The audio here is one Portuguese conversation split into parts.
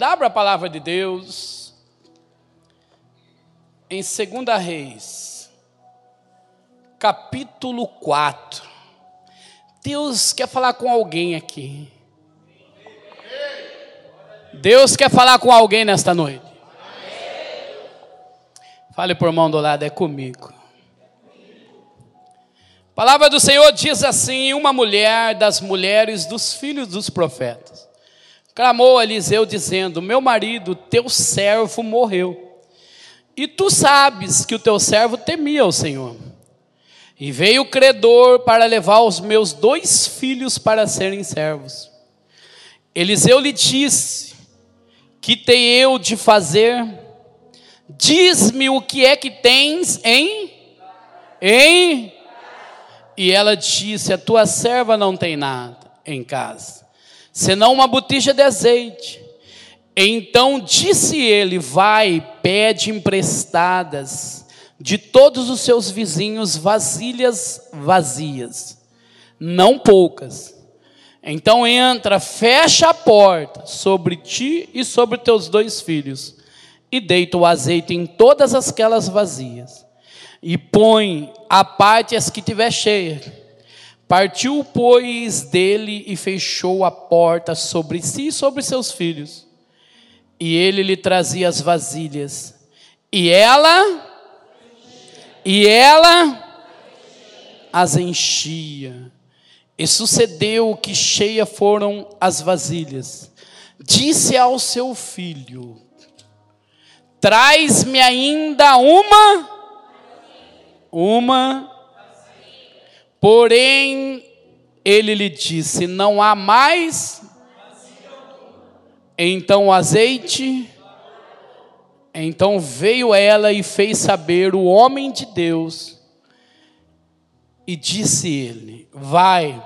Abra a palavra de Deus em 2 Reis, capítulo 4. Deus quer falar com alguém aqui. Deus quer falar com alguém nesta noite. Fale por mão do lado, é comigo. A palavra do Senhor diz assim: Uma mulher das mulheres dos filhos dos profetas clamou Eliseu, dizendo: Meu marido, teu servo, morreu. E tu sabes que o teu servo temia o Senhor. E veio o credor para levar os meus dois filhos para serem servos. Eliseu lhe disse: Que tenho eu de fazer? Diz-me o que é que tens em em e ela disse: A tua serva não tem nada em casa, senão uma botija de azeite. Então disse ele: Vai, pede emprestadas de todos os seus vizinhos vasilhas vazias, não poucas. Então entra, fecha a porta sobre ti e sobre teus dois filhos, e deita o azeite em todas aquelas vazias, e põe a parte as que tiver cheia Partiu, pois, dele e fechou a porta sobre si e sobre seus filhos. E ele lhe trazia as vasilhas. E ela, e ela as enchia. E sucedeu que cheia foram as vasilhas. Disse ao seu filho: Traz-me ainda uma, uma Porém, ele lhe disse: Não há mais. Então o azeite. Então veio ela e fez saber o homem de Deus. E disse ele: Vai,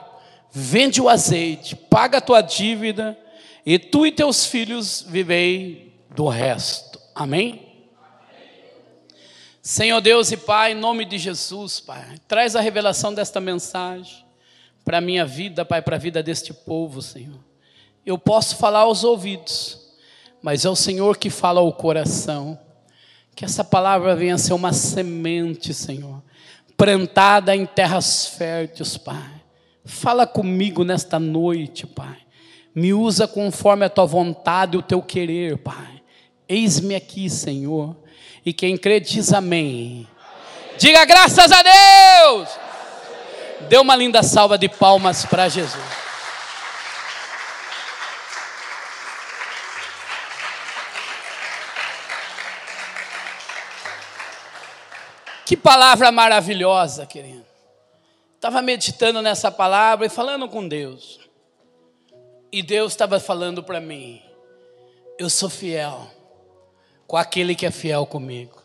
vende o azeite, paga a tua dívida, e tu e teus filhos vivei do resto. Amém? Senhor Deus e Pai, em nome de Jesus, Pai, traz a revelação desta mensagem para a minha vida, Pai, para a vida deste povo, Senhor. Eu posso falar aos ouvidos, mas é o Senhor que fala ao coração. Que essa palavra venha ser uma semente, Senhor, plantada em terras férteis, Pai. Fala comigo nesta noite, Pai. Me usa conforme a tua vontade e o teu querer, Pai. Eis-me aqui, Senhor e quem crê diz amém. Diga graças a Deus. Dê uma linda salva de palmas para Jesus. Que palavra maravilhosa, querido. Estava meditando nessa palavra e falando com Deus. E Deus estava falando para mim: Eu sou fiel com aquele que é fiel comigo.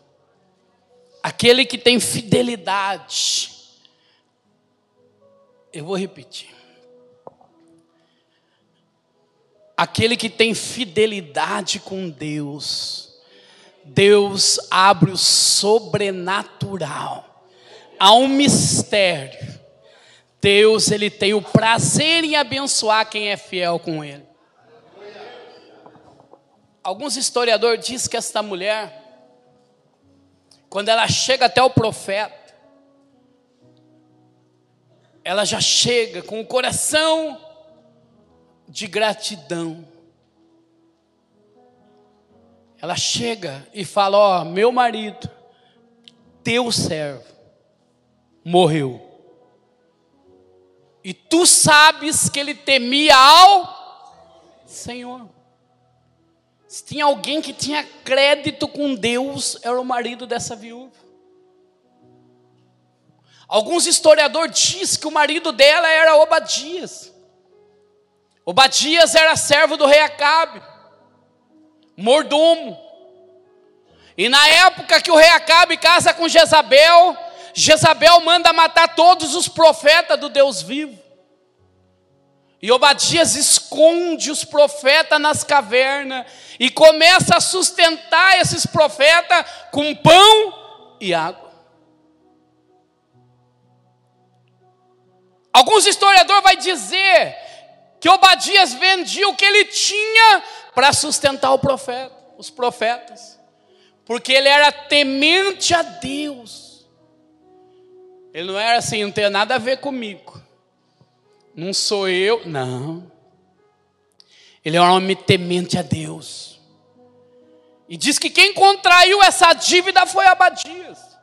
Aquele que tem fidelidade. Eu vou repetir. Aquele que tem fidelidade com Deus. Deus abre o sobrenatural. Há um mistério. Deus ele tem o prazer em abençoar quem é fiel com ele. Alguns historiadores dizem que esta mulher, quando ela chega até o profeta, ela já chega com o coração de gratidão. Ela chega e fala: Ó, oh, meu marido, teu servo, morreu. E tu sabes que ele temia ao Senhor. Se tinha alguém que tinha crédito com Deus, era o marido dessa viúva. Alguns historiadores dizem que o marido dela era Obadias. Obadias era servo do rei Acabe, mordomo. E na época que o rei Acabe casa com Jezabel, Jezabel manda matar todos os profetas do Deus vivo. E Obadias esconde os profetas nas cavernas e começa a sustentar esses profetas com pão e água. Alguns historiadores vai dizer que Obadias vendia o que ele tinha para sustentar o profeta, os profetas, porque ele era temente a Deus. Ele não era assim, não tem nada a ver comigo. Não sou eu, não. Ele é um homem temente a Deus. E diz que quem contraiu essa dívida foi Abadias.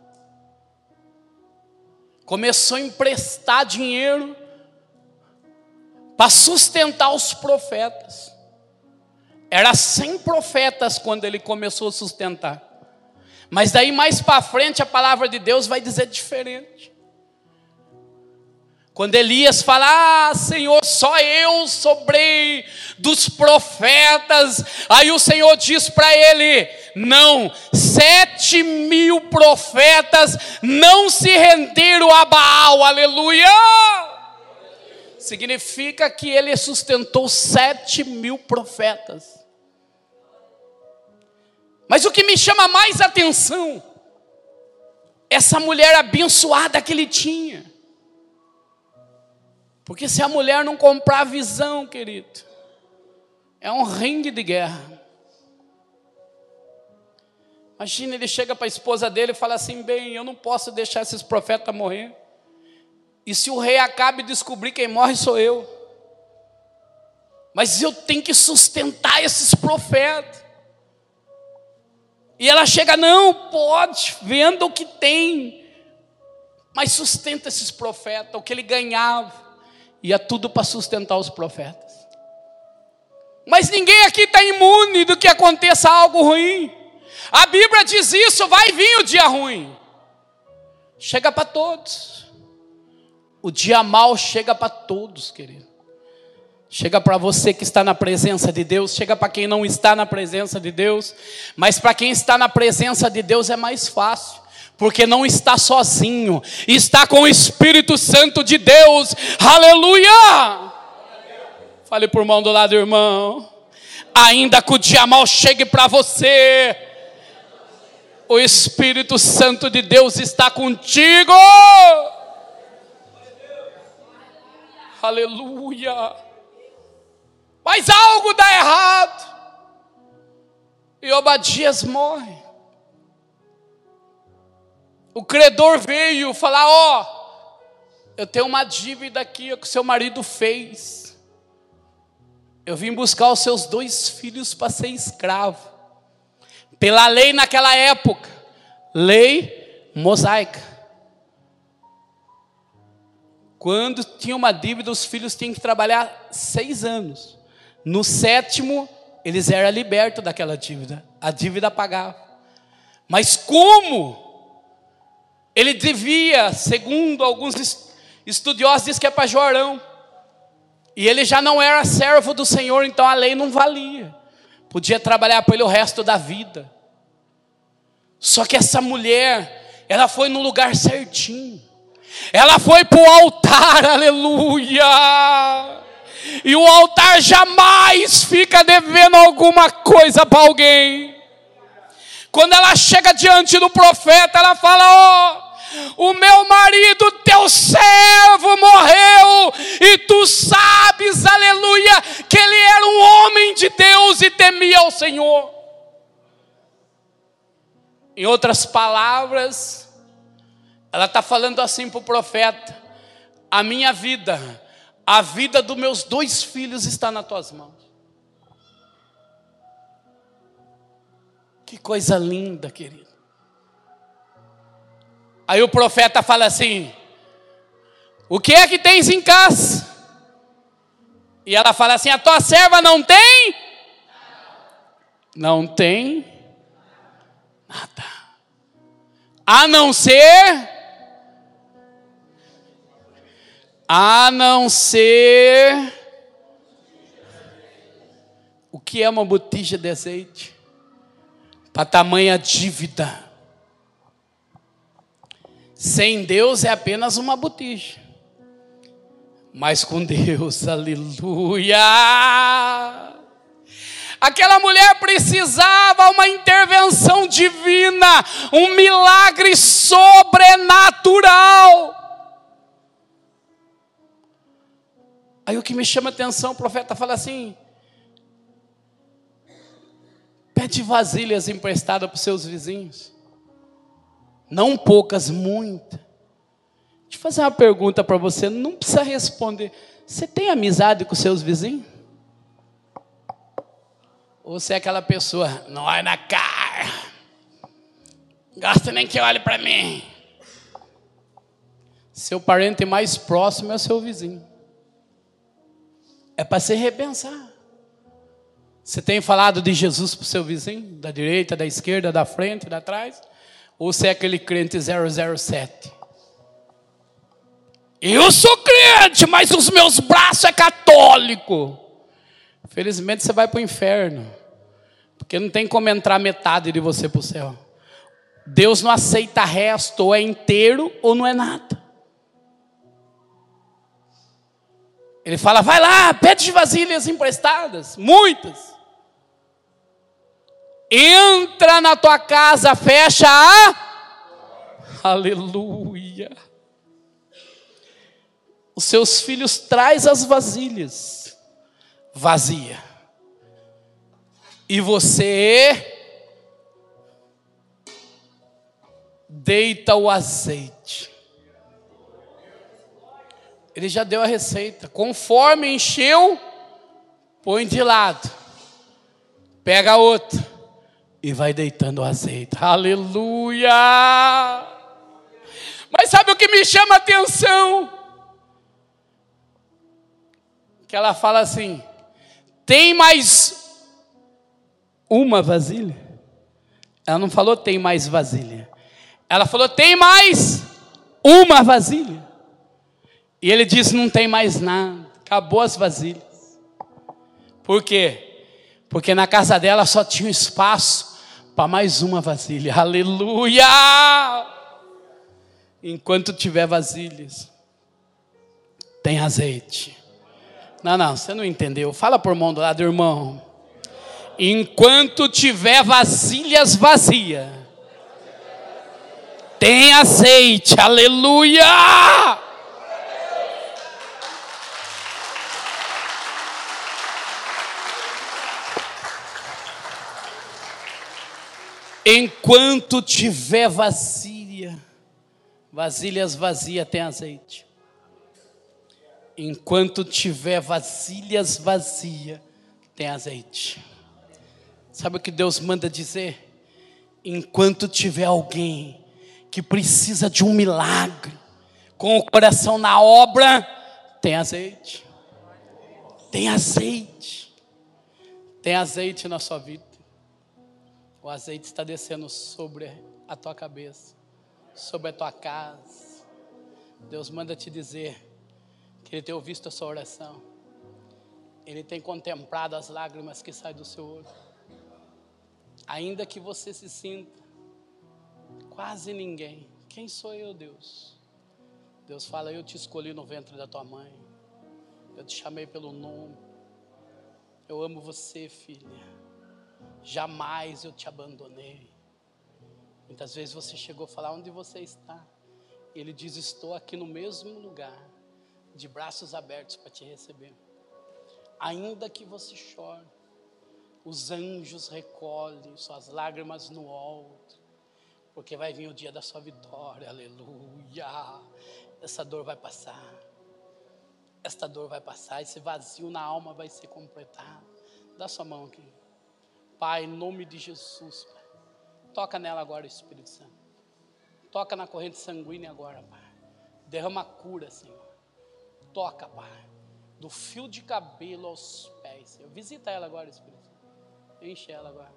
Começou a emprestar dinheiro para sustentar os profetas. Era 100 profetas quando ele começou a sustentar. Mas daí mais para frente a palavra de Deus vai dizer diferente. Quando Elias fala, ah, Senhor, só eu sobrei dos profetas. Aí o Senhor diz para ele: não, sete mil profetas não se renderam a Baal, aleluia. Significa que ele sustentou sete mil profetas. Mas o que me chama mais atenção, essa mulher abençoada que ele tinha. Porque se a mulher não comprar a visão, querido, é um ringue de guerra. Imagina, ele chega para a esposa dele e fala assim: bem, eu não posso deixar esses profetas morrer. E se o rei acabe descobrir quem morre sou eu. Mas eu tenho que sustentar esses profetas. E ela chega, não, pode, venda o que tem, mas sustenta esses profetas, o que ele ganhava ia tudo para sustentar os profetas. Mas ninguém aqui está imune do que aconteça algo ruim. A Bíblia diz isso: vai vir o dia ruim. Chega para todos. O dia mal chega para todos, querido. Chega para você que está na presença de Deus, chega para quem não está na presença de Deus, mas para quem está na presença de Deus é mais fácil porque não está sozinho, está com o Espírito Santo de Deus, aleluia! Fale por mão do lado, irmão. Ainda que o dia mal chegue para você, o Espírito Santo de Deus está contigo. Aleluia. Mas algo dá errado. E Obadias morre. O credor veio falar: Ó, oh, eu tenho uma dívida aqui que seu marido fez. Eu vim buscar os seus dois filhos para ser escravo. Pela lei naquela época, lei mosaica. Quando tinha uma dívida, os filhos tinham que trabalhar seis anos. No sétimo, eles eram libertos daquela dívida. A dívida pagava. Mas como ele devia, segundo alguns estudiosos, diz que é para Jorão. E ele já não era servo do Senhor, então a lei não valia. Podia trabalhar para ele o resto da vida. Só que essa mulher, ela foi no lugar certinho. Ela foi para o altar, aleluia. E o altar jamais fica devendo alguma coisa para alguém. Quando ela chega diante do profeta, ela fala: Ó, oh, o meu marido, teu servo, morreu, e tu sabes, aleluia, que ele era um homem de Deus e temia ao Senhor. Em outras palavras, ela está falando assim para o profeta: a minha vida, a vida dos meus dois filhos está nas tuas mãos. Que coisa linda, querido. Aí o profeta fala assim: O que é que tens em casa? E ela fala assim: A tua serva não tem? Não tem nada. A não ser. A não ser. O que é uma botija de azeite? Para tamanha dívida. Sem Deus é apenas uma botija. Mas com Deus, aleluia! Aquela mulher precisava uma intervenção divina, um milagre sobrenatural. Aí o que me chama a atenção, o profeta fala assim: pede vasilhas emprestadas para os seus vizinhos. Não poucas, muitas. Deixa eu fazer uma pergunta para você, não precisa responder. Você tem amizade com seus vizinhos? Ou você é aquela pessoa, não olha na cara, gosta nem que olhe para mim. Seu parente mais próximo é o seu vizinho. É para se repensar. Você tem falado de Jesus para o seu vizinho? Da direita, da esquerda, da frente, da trás? Ou você é aquele crente 007? Eu sou crente, mas os meus braços é católico. Felizmente você vai para o inferno. Porque não tem como entrar metade de você para o céu. Deus não aceita resto, ou é inteiro ou não é nada. Ele fala: vai lá, pede vasilhas emprestadas, muitas. Entra na tua casa, fecha a. Aleluia. Os seus filhos traz as vasilhas, vazia. E você deita o azeite. Ele já deu a receita. Conforme encheu, põe de lado. Pega outro e vai deitando o azeite. Aleluia! Mas sabe o que me chama a atenção? Que ela fala assim: tem mais uma vasilha? Ela não falou tem mais vasilha. Ela falou tem mais uma vasilha. E ele diz: não tem mais nada, acabou as vasilhas. Por quê? Porque na casa dela só tinha espaço para mais uma vasilha. Aleluia! Enquanto tiver vasilhas, tem azeite. Não, não, você não entendeu. Fala por mão do lado, irmão. Enquanto tiver vasilhas vazias, tem azeite. Aleluia! Enquanto tiver vasilha, vasilhas vazias tem azeite. Enquanto tiver vasilhas vazias, tem azeite. Sabe o que Deus manda dizer? Enquanto tiver alguém que precisa de um milagre, com o coração na obra, tem azeite. Tem azeite. Tem azeite na sua vida. O azeite está descendo sobre a tua cabeça, sobre a tua casa. Deus manda te dizer que Ele tem ouvido a sua oração. Ele tem contemplado as lágrimas que saem do seu olho. Ainda que você se sinta quase ninguém. Quem sou eu, Deus? Deus fala: Eu te escolhi no ventre da tua mãe. Eu te chamei pelo nome. Eu amo você, filha jamais eu te abandonei. Muitas vezes você chegou a falar onde você está. Ele diz: Estou aqui no mesmo lugar, de braços abertos para te receber. Ainda que você chore, os anjos recolhem suas lágrimas no alto, porque vai vir o dia da sua vitória, aleluia. Essa dor vai passar, esta dor vai passar, esse vazio na alma vai ser completado. Dá sua mão aqui. Pai, em nome de Jesus, Pai. Toca nela agora, Espírito Santo. Toca na corrente sanguínea agora, Pai. Derrama cura, Senhor. Toca, Pai. Do fio de cabelo aos pés, Senhor. Visita ela agora, Espírito Santo. Enche ela agora.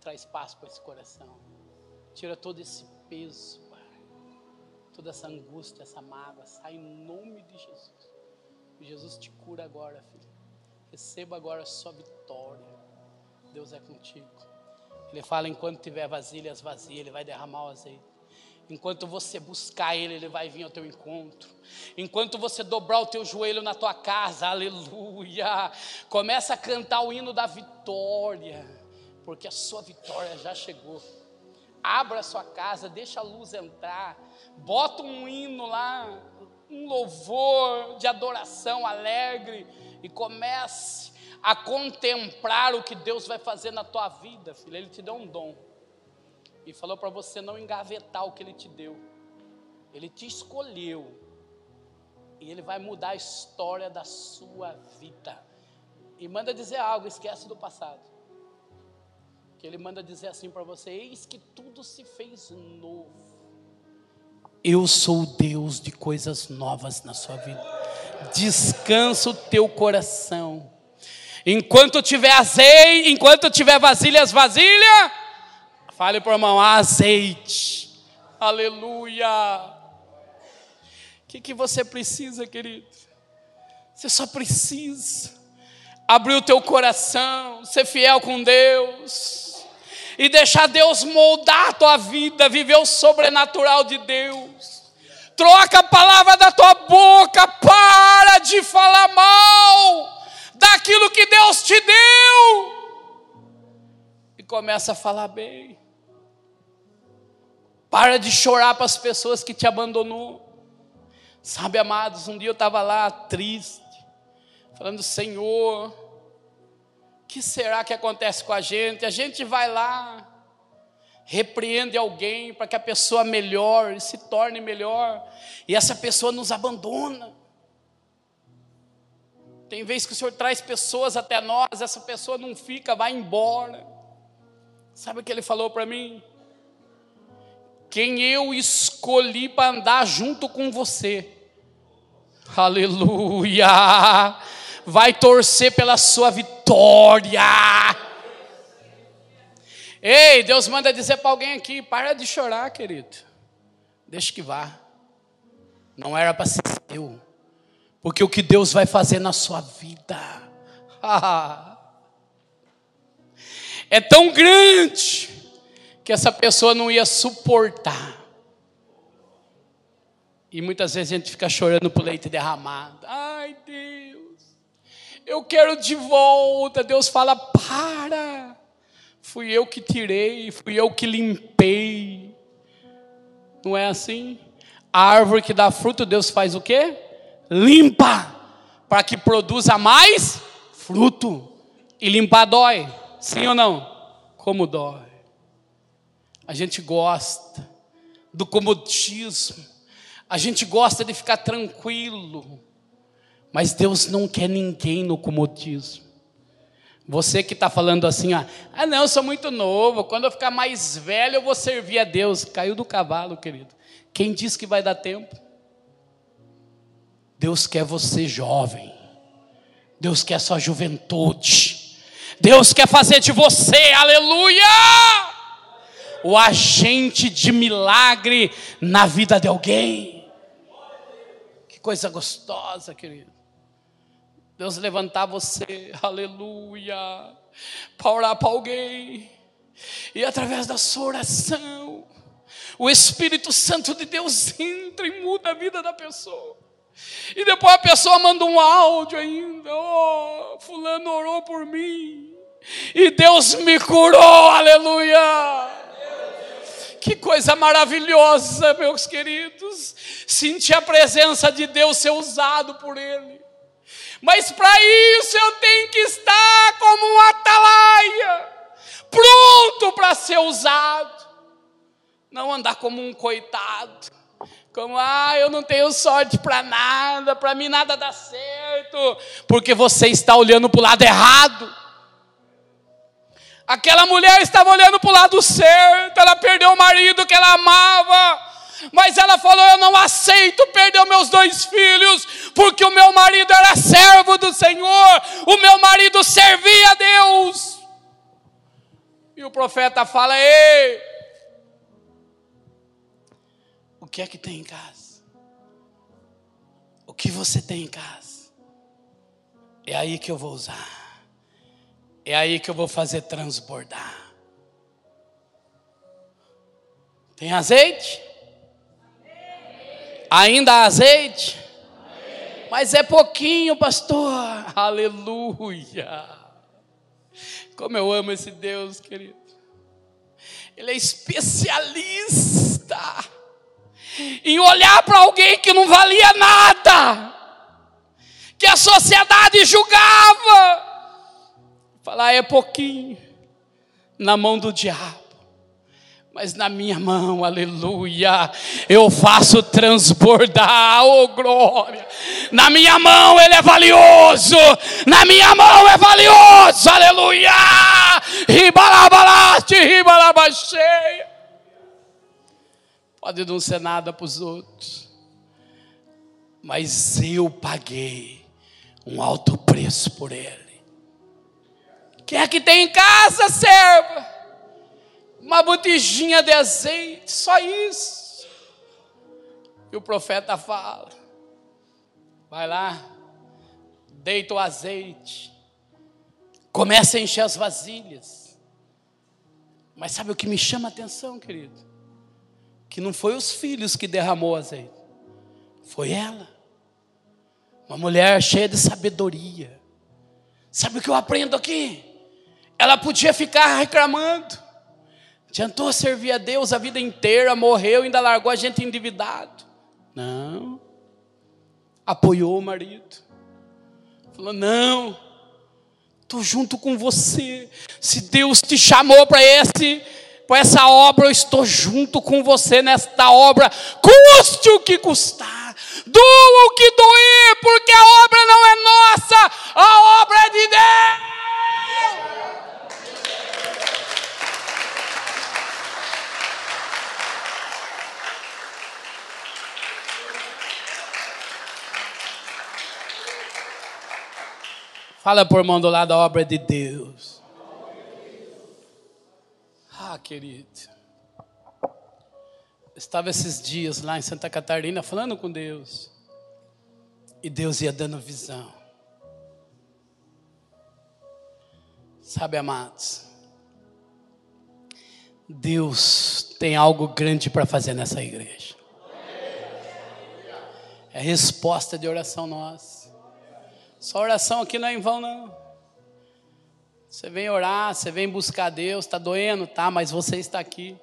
Traz paz para esse coração. Tira todo esse peso, Pai. Toda essa angústia, essa mágoa. Sai em nome de Jesus. Jesus te cura agora, filho. Receba agora a sua vitória. Deus é contigo. Ele fala: enquanto tiver vasilhas vazias, Ele vai derramar o azeite. Enquanto você buscar Ele, Ele vai vir ao teu encontro. Enquanto você dobrar o teu joelho na tua casa, aleluia. Começa a cantar o hino da vitória, porque a sua vitória já chegou. Abra a sua casa, deixa a luz entrar. Bota um hino lá um louvor de adoração alegre e comece a contemplar o que Deus vai fazer na tua vida, filho. Ele te deu um dom e falou para você não engavetar o que Ele te deu. Ele te escolheu e Ele vai mudar a história da sua vida. E manda dizer algo, esquece do passado. Que Ele manda dizer assim para você: Eis que tudo se fez novo. Eu sou o Deus de coisas novas na sua vida. Descansa o teu coração. Enquanto tiver azeite, enquanto tiver vasilhas vasilha, fale para o irmão, azeite. Aleluia. O que, que você precisa, querido? Você só precisa abrir o teu coração, ser fiel com Deus e deixar Deus moldar a tua vida, viver o sobrenatural de Deus. Troca a palavra da tua boca, para de falar mal daquilo que Deus te deu e começa a falar bem. Para de chorar para as pessoas que te abandonou. Sabe, amados, um dia eu estava lá triste, falando, Senhor, que será que acontece com a gente? A gente vai lá, repreende alguém para que a pessoa melhore, se torne melhor, e essa pessoa nos abandona. Tem vezes que o Senhor traz pessoas até nós, essa pessoa não fica, vai embora. Sabe o que ele falou para mim? Quem eu escolhi para andar junto com você. Aleluia! vai torcer pela sua vitória. Ei, Deus manda dizer para alguém aqui: para de chorar, querido. Deixa que vá. Não era para ser seu. Porque o que Deus vai fazer na sua vida é tão grande que essa pessoa não ia suportar. E muitas vezes a gente fica chorando por leite derramado. Ai, Deus eu quero de volta. Deus fala: para, fui eu que tirei, fui eu que limpei. Não é assim? A árvore que dá fruto, Deus faz o quê? Limpa, para que produza mais fruto. E limpar dói, sim ou não? Como dói. A gente gosta do comodismo, a gente gosta de ficar tranquilo. Mas Deus não quer ninguém no comodismo. Você que está falando assim, ah, ah, não, eu sou muito novo, quando eu ficar mais velho eu vou servir a Deus. Caiu do cavalo, querido. Quem disse que vai dar tempo? Deus quer você jovem. Deus quer sua juventude. Deus quer fazer de você, aleluia! O agente de milagre na vida de alguém. Que coisa gostosa, querido. Deus levantar você, aleluia, para orar para alguém, e através da sua oração, o Espírito Santo de Deus entra e muda a vida da pessoa. E depois a pessoa manda um áudio ainda, oh, fulano orou por mim, e Deus me curou, aleluia. Que coisa maravilhosa, meus queridos, sentir a presença de Deus ser usado por Ele. Mas para isso eu tenho que estar como um atalaia, pronto para ser usado. Não andar como um coitado, como, ah, eu não tenho sorte para nada, para mim nada dá certo, porque você está olhando para o lado errado. Aquela mulher estava olhando para o lado certo, ela perdeu o marido que ela amava, mas ela falou: Eu não aceito perder meus dois filhos, porque o meu marido era servo do Senhor, o meu marido servia a Deus. E o profeta fala: Ei, o que é que tem em casa? O que você tem em casa? É aí que eu vou usar, é aí que eu vou fazer transbordar. Tem azeite? Ainda há azeite? Mas é pouquinho, pastor. Aleluia. Como eu amo esse Deus, querido. Ele é especialista em olhar para alguém que não valia nada, que a sociedade julgava, falar é pouquinho na mão do diabo. Mas na minha mão, aleluia, eu faço transbordar, oh glória. Na minha mão ele é valioso, na minha mão é valioso, aleluia. Ribalabalaste, ribalabacheia. Pode não ser nada para os outros, mas eu paguei um alto preço por ele. Quem é que tem em casa, serva? uma botijinha de azeite, só isso. E o profeta fala: vai lá, deita o azeite, começa a encher as vasilhas. Mas sabe o que me chama a atenção, querido? Que não foi os filhos que derramou azeite, foi ela. Uma mulher cheia de sabedoria. Sabe o que eu aprendo aqui? Ela podia ficar reclamando. Adiantou servir a Deus a vida inteira, morreu, ainda largou a gente endividado. Não. Apoiou o marido. Falou: não, estou junto com você. Se Deus te chamou para esse, para essa obra, eu estou junto com você nesta obra, custe o que custar, doa o que doer, porque a obra não é nossa, a obra é de Deus. Fala por irmão do lado a obra de Deus. Ah, querido. estava esses dias lá em Santa Catarina falando com Deus. E Deus ia dando visão. Sabe, amados? Deus tem algo grande para fazer nessa igreja. É resposta de oração nossa. Sua oração aqui não é em vão, não. Você vem orar, você vem buscar Deus, está doendo, tá, mas você está aqui.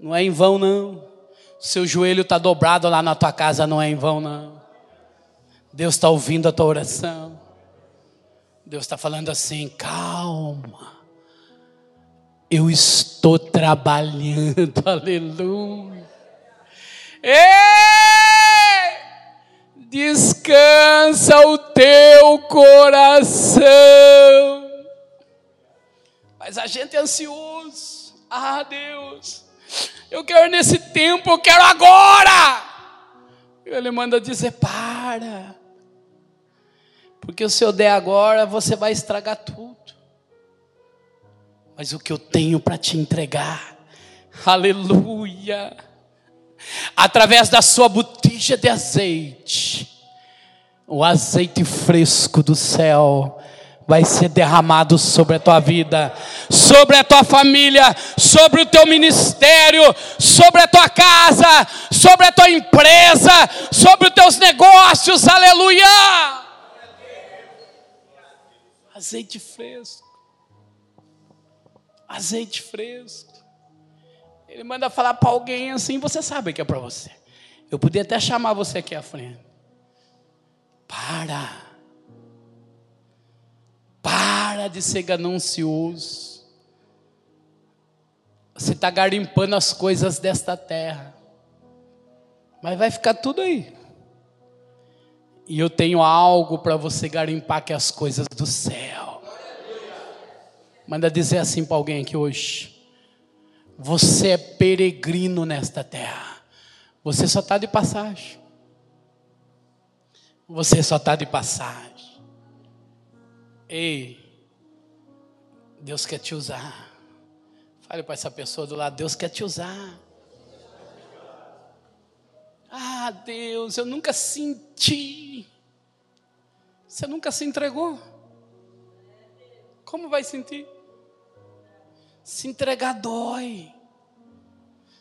Não é em vão, não. Seu joelho está dobrado lá na tua casa, não é em vão, não. Deus está ouvindo a tua oração. Deus está falando assim: calma. Eu estou trabalhando, aleluia. Ei! descansa o teu coração. Mas a gente é ansioso. Ah, Deus, eu quero nesse tempo, eu quero agora. Ele manda dizer: para, porque se eu der agora, você vai estragar tudo. Mas o que eu tenho para te entregar, aleluia através da sua botija de azeite, o azeite fresco do céu vai ser derramado sobre a tua vida, sobre a tua família, sobre o teu ministério, sobre a tua casa, sobre a tua empresa, sobre os teus negócios, aleluia! Azeite fresco, azeite fresco. Ele manda falar para alguém assim, você sabe que é para você. Eu podia até chamar você aqui à frente. Para. Para de ser ganancioso. Você está garimpando as coisas desta terra. Mas vai ficar tudo aí. E eu tenho algo para você garimpar que é as coisas do céu. Manda dizer assim para alguém aqui hoje. Você é peregrino nesta terra. Você só está de passagem. Você só está de passagem. Ei, Deus quer te usar. Fale para essa pessoa do lado: Deus quer te usar. Ah, Deus, eu nunca senti. Você nunca se entregou. Como vai sentir? Se entregar dói.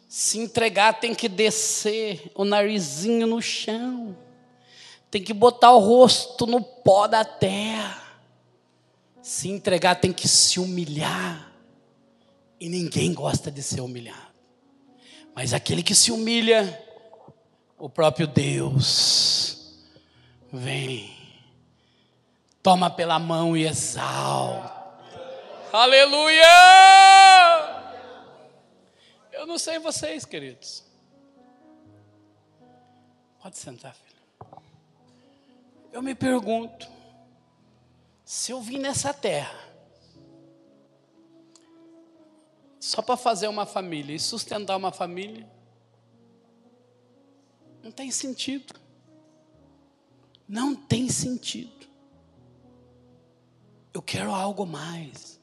Se entregar tem que descer o narizinho no chão. Tem que botar o rosto no pó da terra. Se entregar tem que se humilhar. E ninguém gosta de ser humilhado. Mas aquele que se humilha, o próprio Deus vem, toma pela mão e exalta. Aleluia! Eu não sei vocês, queridos. Pode sentar, filho. Eu me pergunto, se eu vim nessa terra só para fazer uma família e sustentar uma família, não tem sentido. Não tem sentido. Eu quero algo mais.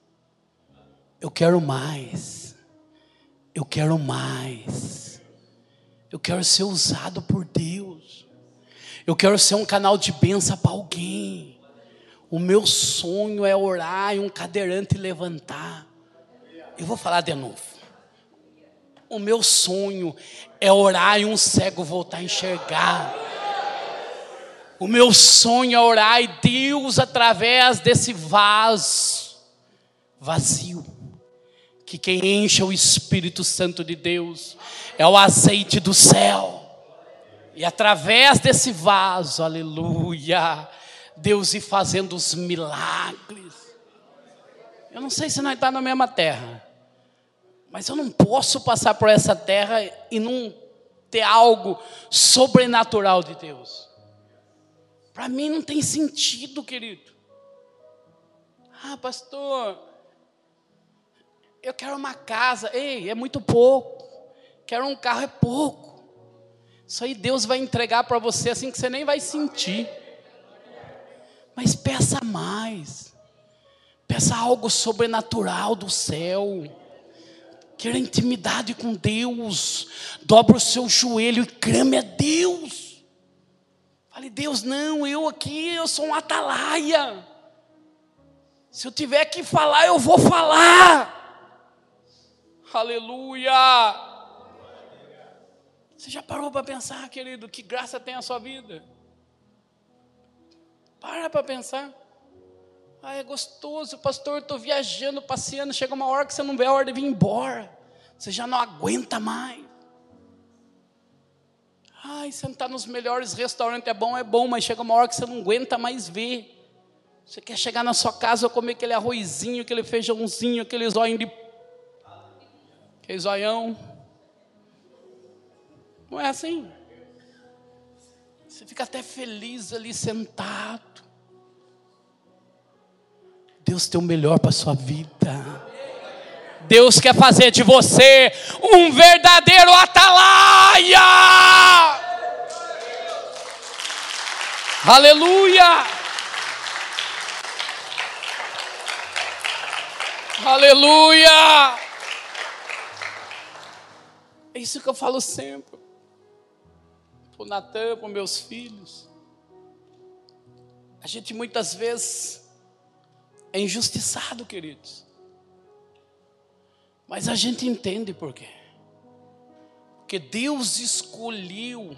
Eu quero mais. Eu quero mais. Eu quero ser usado por Deus. Eu quero ser um canal de bênção para alguém. O meu sonho é orar e um cadeirante levantar. Eu vou falar de novo. O meu sonho é orar e um cego voltar a enxergar. O meu sonho é orar e Deus, através desse vaso vazio, que quem enche é o Espírito Santo de Deus, é o azeite do céu. E através desse vaso, aleluia, Deus ir fazendo os milagres. Eu não sei se nós estamos tá na mesma terra. Mas eu não posso passar por essa terra e não ter algo sobrenatural de Deus. Para mim não tem sentido, querido. Ah, pastor, eu quero uma casa. Ei, é muito pouco. Quero um carro, é pouco. Isso aí Deus vai entregar para você assim que você nem vai sentir. Mas peça mais. Peça algo sobrenatural do céu. Queira intimidade com Deus. Dobra o seu joelho e crame a Deus. Fale, Deus, não, eu aqui, eu sou um atalaia. Se eu tiver que falar, eu vou falar. Aleluia. Você já parou para pensar, querido, que graça tem a sua vida? Para para pensar. Ah, é gostoso, pastor, estou viajando, passeando, chega uma hora que você não vê a hora de vir embora. Você já não aguenta mais. Ai, sentar nos melhores restaurantes é bom, é bom, mas chega uma hora que você não aguenta mais ver. Você quer chegar na sua casa comer aquele arrozinho, aquele feijãozinho, aquele zóio de. aquele zoião. Não é assim? Você fica até feliz ali sentado. Deus tem o melhor para a sua vida. Deus quer fazer de você um verdadeiro atalaia. Aleluia. Aleluia. É isso que eu falo sempre. Para o Natan, para meus filhos. A gente muitas vezes é injustiçado, queridos. Mas a gente entende por quê. Porque Deus escolheu.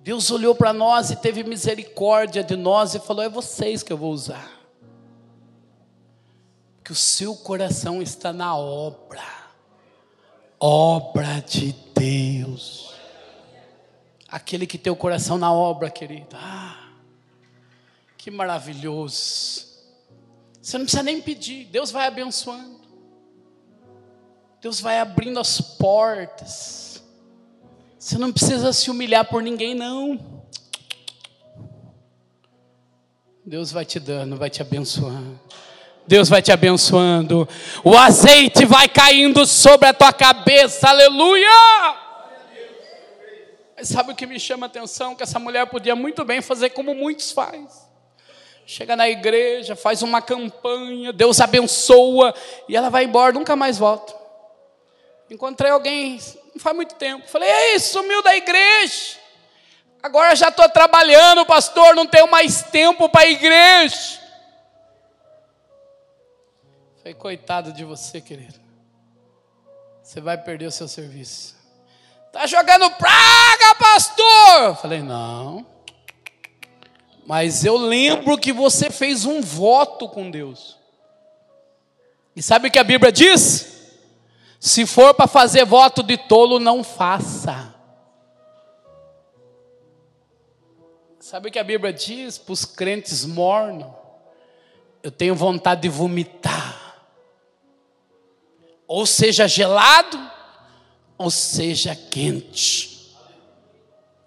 Deus olhou para nós e teve misericórdia de nós e falou: É vocês que eu vou usar. Que o seu coração está na obra, obra de Deus. Aquele que tem o coração na obra, querido. Ah, que maravilhoso. Você não precisa nem pedir, Deus vai abençoando. Deus vai abrindo as portas. Você não precisa se humilhar por ninguém, não. Deus vai te dando, vai te abençoando. Deus vai te abençoando. O azeite vai caindo sobre a tua cabeça. Aleluia! Mas sabe o que me chama a atenção? Que essa mulher podia muito bem fazer como muitos fazem chega na igreja, faz uma campanha, Deus abençoa e ela vai embora, nunca mais volta. Encontrei alguém, não faz muito tempo, falei: Ei, sumiu da igreja. Agora já estou trabalhando, pastor, não tenho mais tempo para igreja. Falei, coitado de você, querido. Você vai perder o seu serviço. Tá jogando praga, pastor? Falei, não. Mas eu lembro que você fez um voto com Deus. E sabe o que a Bíblia diz? Se for para fazer voto de tolo, não faça. Sabe o que a Bíblia diz para os crentes mornos? Eu tenho vontade de vomitar. Ou seja gelado, ou seja quente.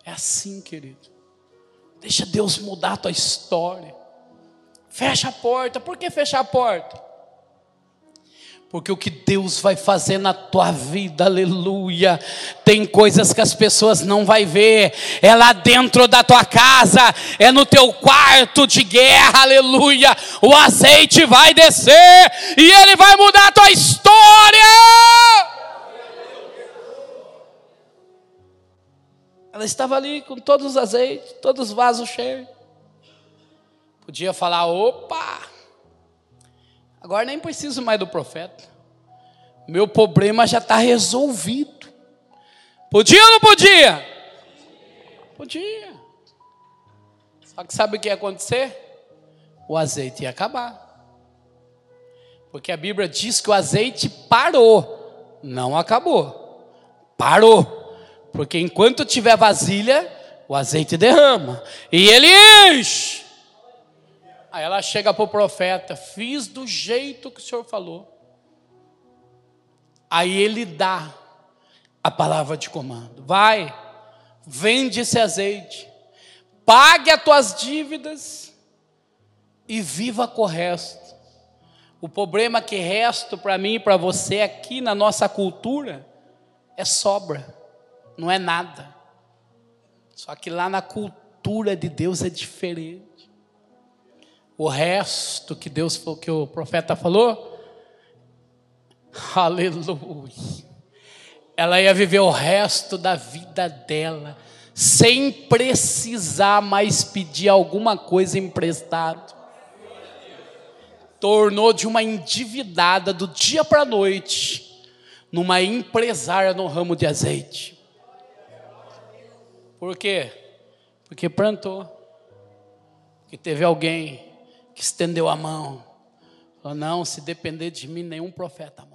É assim, querido. Deixa Deus mudar a tua história. Fecha a porta. Por que fechar a porta? Porque o que Deus vai fazer na tua vida, aleluia, tem coisas que as pessoas não vai ver. É lá dentro da tua casa, é no teu quarto de guerra, aleluia. O azeite vai descer e ele vai mudar a tua história. Ela estava ali com todos os azeites, todos os vasos cheios. Podia falar: opa, Agora nem preciso mais do profeta. Meu problema já está resolvido. Podia ou não podia? Podia. Só que sabe o que ia acontecer? O azeite ia acabar. Porque a Bíblia diz que o azeite parou, não acabou. Parou. Porque enquanto tiver vasilha, o azeite derrama. E ele enche. Aí ela chega para o profeta: Fiz do jeito que o senhor falou. Aí ele dá a palavra de comando: Vai, vende esse azeite, pague as tuas dívidas e viva com o resto. O problema que resto para mim e para você aqui na nossa cultura é sobra, não é nada. Só que lá na cultura de Deus é diferente o resto que Deus que o profeta falou, aleluia. Ela ia viver o resto da vida dela sem precisar mais pedir alguma coisa emprestado. Tornou de uma endividada do dia para a noite numa empresária no ramo de azeite. Por quê? Porque plantou. Porque teve alguém que estendeu a mão. Falou: Não, se depender de mim, nenhum profeta morre.